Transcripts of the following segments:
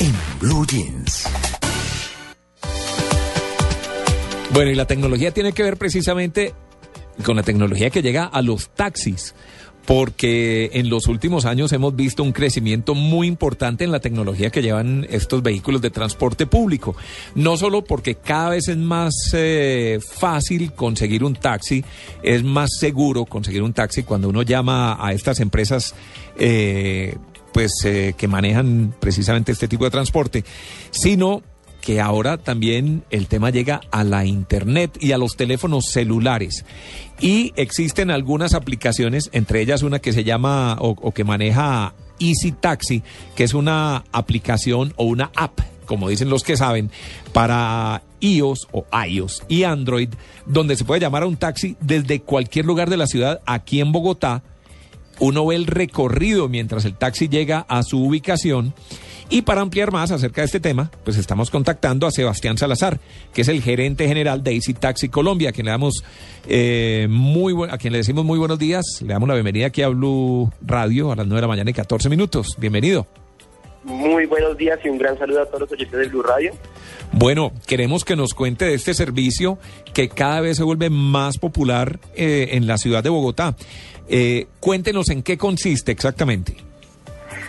en Blue Jeans. Bueno, y la tecnología tiene que ver precisamente con la tecnología que llega a los taxis, porque en los últimos años hemos visto un crecimiento muy importante en la tecnología que llevan estos vehículos de transporte público. No solo porque cada vez es más eh, fácil conseguir un taxi, es más seguro conseguir un taxi cuando uno llama a estas empresas. eh, pues eh, que manejan precisamente este tipo de transporte, sino que ahora también el tema llega a la internet y a los teléfonos celulares. Y existen algunas aplicaciones, entre ellas una que se llama o, o que maneja Easy Taxi, que es una aplicación o una app, como dicen los que saben, para iOS o iOS y Android, donde se puede llamar a un taxi desde cualquier lugar de la ciudad aquí en Bogotá uno ve el recorrido mientras el taxi llega a su ubicación. Y para ampliar más acerca de este tema, pues estamos contactando a Sebastián Salazar, que es el gerente general de Easy Taxi Colombia, a quien le damos eh, muy a quien le decimos muy buenos días. Le damos la bienvenida aquí a Blue Radio a las 9 de la mañana y 14 minutos. Bienvenido. Muy buenos días y un gran saludo a todos los oyentes de Blue Radio. Bueno, queremos que nos cuente de este servicio que cada vez se vuelve más popular eh, en la ciudad de Bogotá. Eh, cuéntenos en qué consiste exactamente.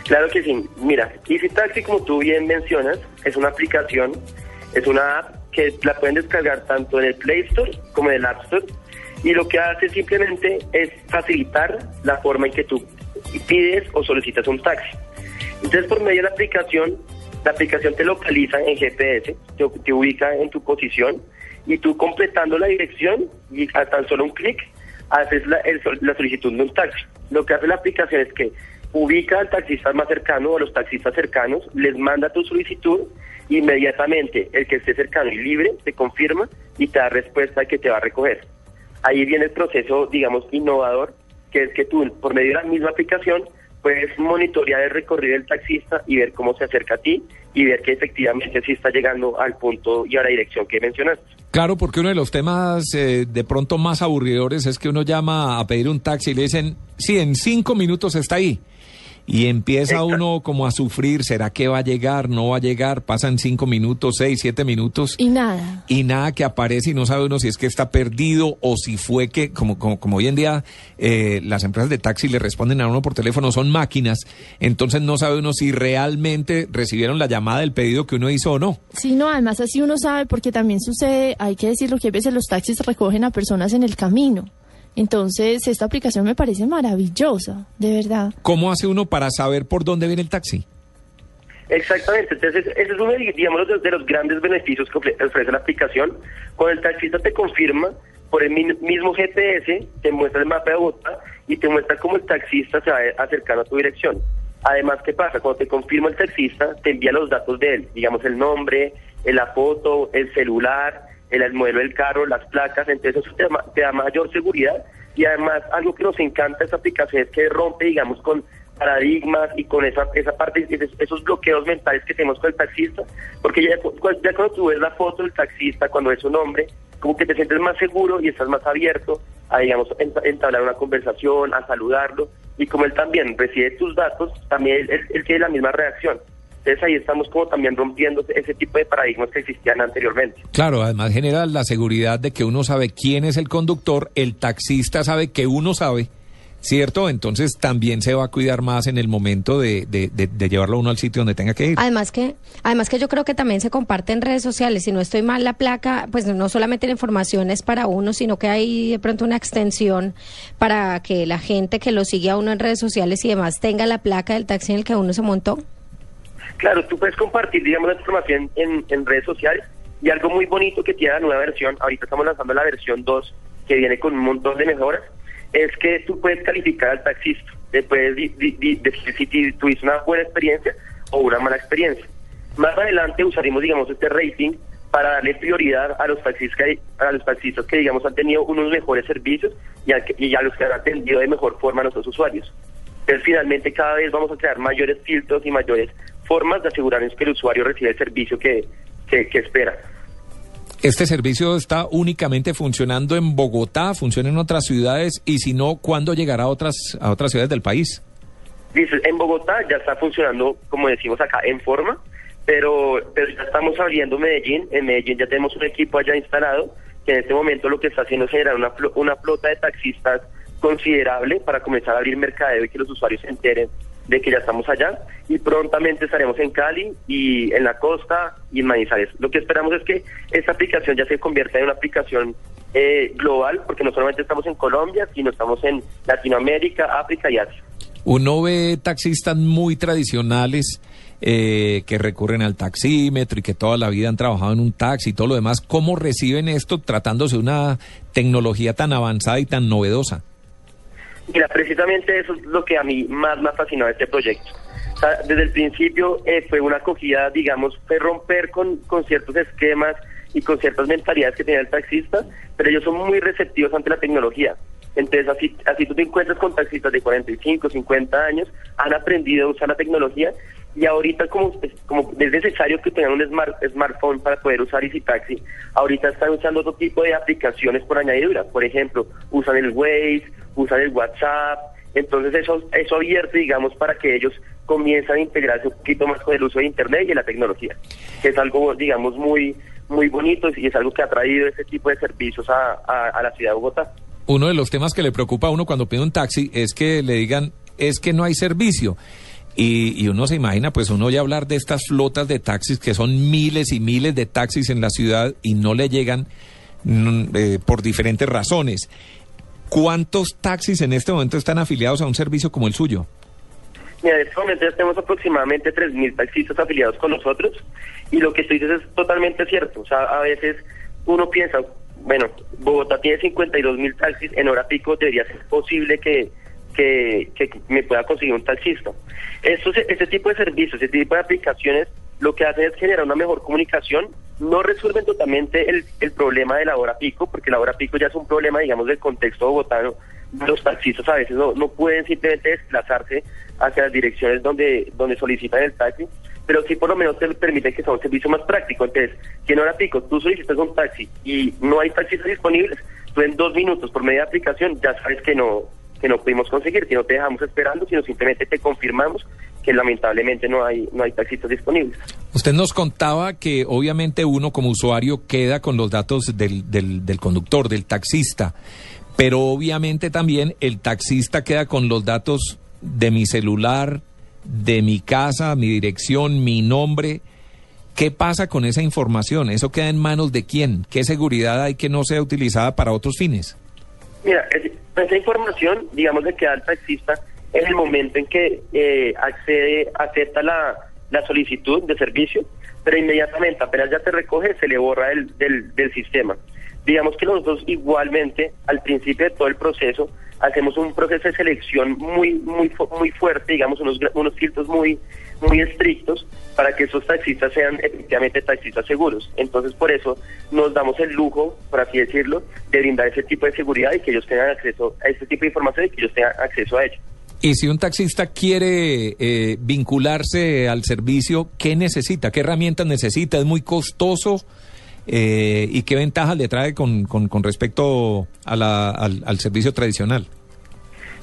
Claro que sí. Mira, Easy Taxi, como tú bien mencionas, es una aplicación, es una app que la pueden descargar tanto en el Play Store como en el App Store. Y lo que hace simplemente es facilitar la forma en que tú pides o solicitas un taxi. Entonces, por medio de la aplicación, la aplicación te localiza en GPS, te, te ubica en tu posición y tú completando la dirección y a tan solo un clic haces la, el la solicitud de un taxi. Lo que hace la aplicación es que ubica al taxista más cercano o a los taxistas cercanos, les manda tu solicitud, inmediatamente el que esté cercano y libre te confirma y te da respuesta que te va a recoger. Ahí viene el proceso, digamos, innovador, que es que tú, por medio de la misma aplicación, puedes monitorear el recorrido del taxista y ver cómo se acerca a ti y ver que efectivamente sí está llegando al punto y a la dirección que mencionaste. Claro, porque uno de los temas eh, de pronto más aburridores es que uno llama a pedir un taxi y le dicen, sí, en cinco minutos está ahí. Y empieza uno como a sufrir, ¿será que va a llegar? ¿No va a llegar? Pasan cinco minutos, seis, siete minutos. Y nada. y nada que aparece y no sabe uno si es que está perdido o si fue que, como, como, como hoy en día eh, las empresas de taxi le responden a uno por teléfono, son máquinas, entonces no sabe uno si realmente recibieron la llamada del pedido que uno hizo o no. Sí, no, además así uno sabe porque también sucede, hay que decirlo que a veces los taxis recogen a personas en el camino. Entonces, esta aplicación me parece maravillosa, de verdad. ¿Cómo hace uno para saber por dónde viene el taxi? Exactamente, entonces ese es uno de, digamos, de, de los grandes beneficios que ofre- ofrece la aplicación. Cuando el taxista te confirma por el mi- mismo GPS, te muestra el mapa de Bogotá y te muestra cómo el taxista se va acercando a tu dirección. Además, ¿qué pasa? Cuando te confirma el taxista, te envía los datos de él, digamos el nombre, la foto, el celular, el, el modelo del carro, las placas, entonces eso te da, mayor seguridad y además algo que nos encanta esta aplicación es que rompe, digamos, con paradigmas y con esa esa parte, esos- bloqueos mentales que tenemos con el taxista, porque ya, cu- ya cuando tú ves la foto del taxista, cuando ves su nombre, como que te sientes más seguro y estás más abierto a, digamos, enta- entablar una conversación, a saludarlo, y como él también recibe tus datos, también él, él- él tiene la misma reacción. Entonces ahí estamos como también rompiendo ese tipo de paradigmas que existían anteriormente. Claro, además genera la seguridad de que uno sabe quién es el conductor, el taxista sabe que uno sabe, ¿cierto? Entonces también se va a cuidar más en el momento de, de, de- de llevarlo a uno al sitio donde tenga que ir. Además que, además que yo creo que también se comparte en redes sociales. Si no estoy mal, la placa, pues no solamente la información es para uno, sino que hay de pronto una extensión para que la gente que lo sigue a uno en redes sociales y demás tenga la placa del taxi en el que uno se montó. Claro, tú puedes compartir, digamos, la información en, en redes sociales y algo muy bonito que tiene la nueva versión, ahorita estamos lanzando la versión 2 que viene con un montón de mejoras, es que tú puedes calificar al taxista, te puedes decir si tuviste una buena experiencia o una mala experiencia. Más adelante usaremos, digamos, este rating para darle prioridad a los taxistas que, a los taxistas que digamos han tenido unos mejores servicios y a, y a los que han atendido de mejor forma a nuestros usuarios. Entonces, finalmente, cada vez vamos a crear mayores filtros y mayores formas de asegurarnos que el usuario recibe el servicio que, que, que espera. ¿Este servicio está únicamente funcionando en Bogotá, funciona en otras ciudades y si no, ¿cuándo llegará a otras, a otras ciudades del país? En Bogotá ya está funcionando, como decimos acá, en forma, pero, pero ya estamos abriendo Medellín. En Medellín ya tenemos un equipo allá instalado que en este momento lo que está haciendo es generar una, una flota de taxistas considerable para comenzar a abrir mercadeo y que los usuarios se enteren de que ya estamos allá. Y prontamente estaremos en Cali y en la costa y en Manizales. Lo que esperamos es que esta aplicación ya se convierta en una aplicación eh, global, porque no solamente estamos en Colombia, sino estamos en Latinoamérica, África y Asia. Uno ve taxistas muy tradicionales eh, que recurren al taxímetro y que toda la vida han trabajado en un taxi y todo lo demás. ¿Cómo reciben esto tratándose de una tecnología tan avanzada y tan novedosa? Mira, precisamente eso es lo que a mí más me ha fascinado este proyecto. Desde el principio eh, fue una acogida, digamos, fue romper con, con ciertos esquemas y con ciertas mentalidades que tenía el taxista, pero ellos son muy receptivos ante la tecnología. Entonces, así, así tú te encuentras con taxistas de 45, 50 años, han aprendido a usar la tecnología y ahorita como, como es necesario que tengan un smart, smartphone para poder usar Easy Taxi, ahorita están usando otro tipo de aplicaciones por añadidura. Por ejemplo, usan el Waze, usan el WhatsApp. Entonces eso, eso abierto, digamos, para que ellos comiencen a integrarse un poquito más con el uso de Internet y la tecnología, que es algo, digamos, muy muy bonito y es algo que ha traído este tipo de servicios a, a la ciudad de Bogotá. Uno de los temas que le preocupa a uno cuando pide un taxi es que le digan, es que no hay servicio. Y, y uno se imagina, pues uno ya hablar de estas flotas de taxis, que son miles y miles de taxis en la ciudad y no le llegan mm, eh, por diferentes razones. ¿Cuántos taxis en este momento están afiliados a un servicio como el suyo? Mira, en este momento ya tenemos aproximadamente 3.000 taxistas afiliados con nosotros y lo que tú dices es totalmente cierto. O sea, a veces uno piensa, bueno, Bogotá tiene 52.000 taxis, en hora pico debería ser posible que, que, que me pueda conseguir un taxista. Estos, este tipo de servicios, este tipo de aplicaciones, lo que hacen es generar una mejor comunicación. No resuelven totalmente el, el problema de la hora pico, porque la hora pico ya es un problema, digamos, del contexto bogotano. Los taxistas a veces no, no pueden simplemente desplazarse hacia las direcciones donde, donde solicitan el taxi, pero sí por lo menos te permite que sea un servicio más práctico. Entonces, si en hora pico tú solicitas un taxi y no hay taxistas disponibles, tú en dos minutos por media aplicación ya sabes que no, que no pudimos conseguir, que no te dejamos esperando, sino simplemente te confirmamos que lamentablemente no hay, no hay taxistas disponibles. Usted nos contaba que obviamente uno como usuario queda con los datos del, del, del conductor, del taxista, pero obviamente también el taxista queda con los datos de mi celular, de mi casa, mi dirección, mi nombre. ¿Qué pasa con esa información? ¿Eso queda en manos de quién? ¿Qué seguridad hay que no sea utilizada para otros fines? Mira, es- esa información, digamos, le queda al taxista en el momento en que eh, accede, acepta la, la solicitud de servicio, pero inmediatamente, apenas ya se recoge, se le borra del, del, del sistema. Digamos que nosotros igualmente, al principio de todo el proceso, hacemos un proceso de selección muy muy muy fuerte, digamos, unos, unos filtros muy muy estrictos para que esos taxistas sean efectivamente taxistas seguros. Entonces, por eso nos damos el lujo, por así decirlo, de brindar ese tipo de seguridad y que ellos tengan acceso a este tipo de información y que ellos tengan acceso a ello. Y si un taxista quiere eh, vincularse al servicio, ¿qué necesita? ¿Qué herramientas necesita? ¿Es muy costoso? Eh, ¿Y qué ventajas le trae con, con, con respecto a la- al, al servicio tradicional?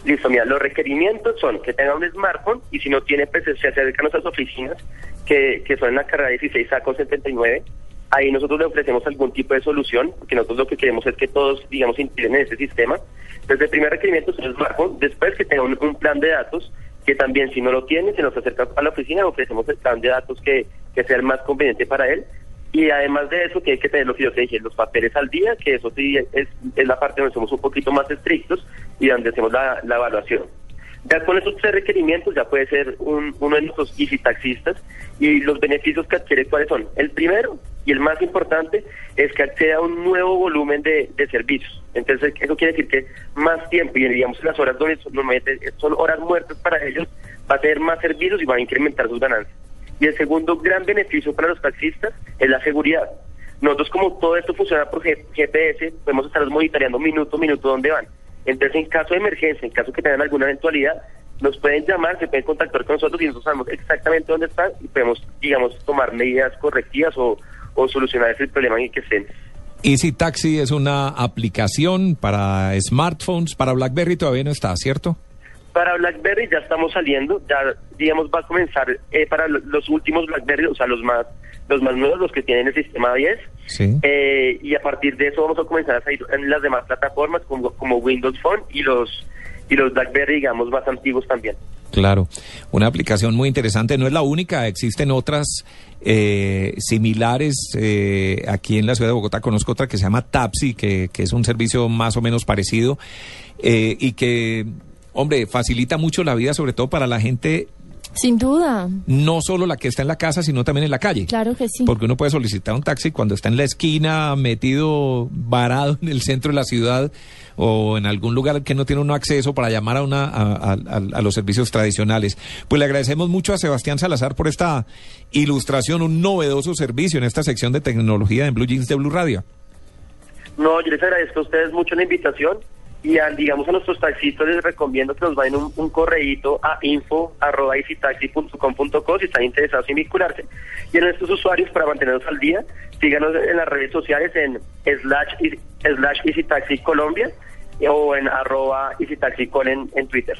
Listo, mira, los requerimientos son que tenga un smartphone y si no tiene, pues se acerca a nuestras oficinas, que, que son en la carrera 16 a con 79. Ahí nosotros le ofrecemos algún tipo de solución, porque nosotros lo que queremos es que todos, digamos, integren en ese sistema. Entonces, el primer requerimiento es smartphone, después que tenga un, plan de datos, que también si no lo tiene, se nos acerca a la oficina, ofrecemos el plan de datos que, que sea el más conveniente para él. Y además de eso, que hay que tener lo que yo te dije, los papeles al día, que eso sí es, es la parte donde somos un poquito más estrictos y donde hacemos la, la evaluación. Ya con esos tres requerimientos ya puede ser un- uno de nuestros easy taxistas y los beneficios que adquiere cuáles son. El primero y el más importante es que accede a un nuevo volumen de, de servicios. Entonces eso quiere decir que más tiempo y digamos las horas donde normalmente son horas muertas para ellos, va a tener más servicios y va a incrementar sus ganancias. Y el segundo gran beneficio para los taxistas es la seguridad. Nosotros como todo esto funciona por GPS, podemos estar monitoreando minuto a minuto dónde van. Entonces, en caso de emergencia, en caso que tengan alguna eventualidad, nos pueden llamar, se pueden contactar con nosotros y nosotros sabemos exactamente dónde están y podemos, digamos, tomar medidas correctivas o, o solucionar ese problema en el que estén. Easy Taxi es una aplicación para smartphones, para BlackBerry todavía no está, ¿cierto? Para BlackBerry ya estamos saliendo, ya digamos va a comenzar eh, para lo- los últimos BlackBerry, o sea, los más los más nuevos, los que tienen el sistema 10. Sí. Eh, y a partir de eso vamos a comenzar a salir en las demás plataformas como, como Windows Phone y los y los BlackBerry, digamos, más antiguos también. Claro, una aplicación muy interesante, no es la única, existen otras eh, similares eh, aquí en la ciudad de Bogotá, conozco otra que se llama Tapsi, que, que es un servicio más o menos parecido eh, y que, hombre, facilita mucho la vida, sobre todo para la gente, Sin duda, no solo la que está en la casa, sino también en la calle. claro que sí. Porque uno puede solicitar un taxi cuando está en la esquina, metido, varado en el centro de la ciudad o en algún lugar que no tiene uno acceso para llamar a, una, a, a- a los servicios tradicionales. Pues le agradecemos mucho a Sebastián Salazar por esta ilustración, un novedoso servicio en esta sección de tecnología en Blue Jeans de Blue Radio. No, yo les agradezco a ustedes mucho la invitación y a, digamos a nuestros taxistas les recomiendo que nos vayan un, un correíto a info arroba si están interesados en vincularse. Y a nuestros usuarios para mantenernos al día, síganos en las redes sociales en slash, slash easytaxi Colombia o en arroba easytaxi en, en Twitter.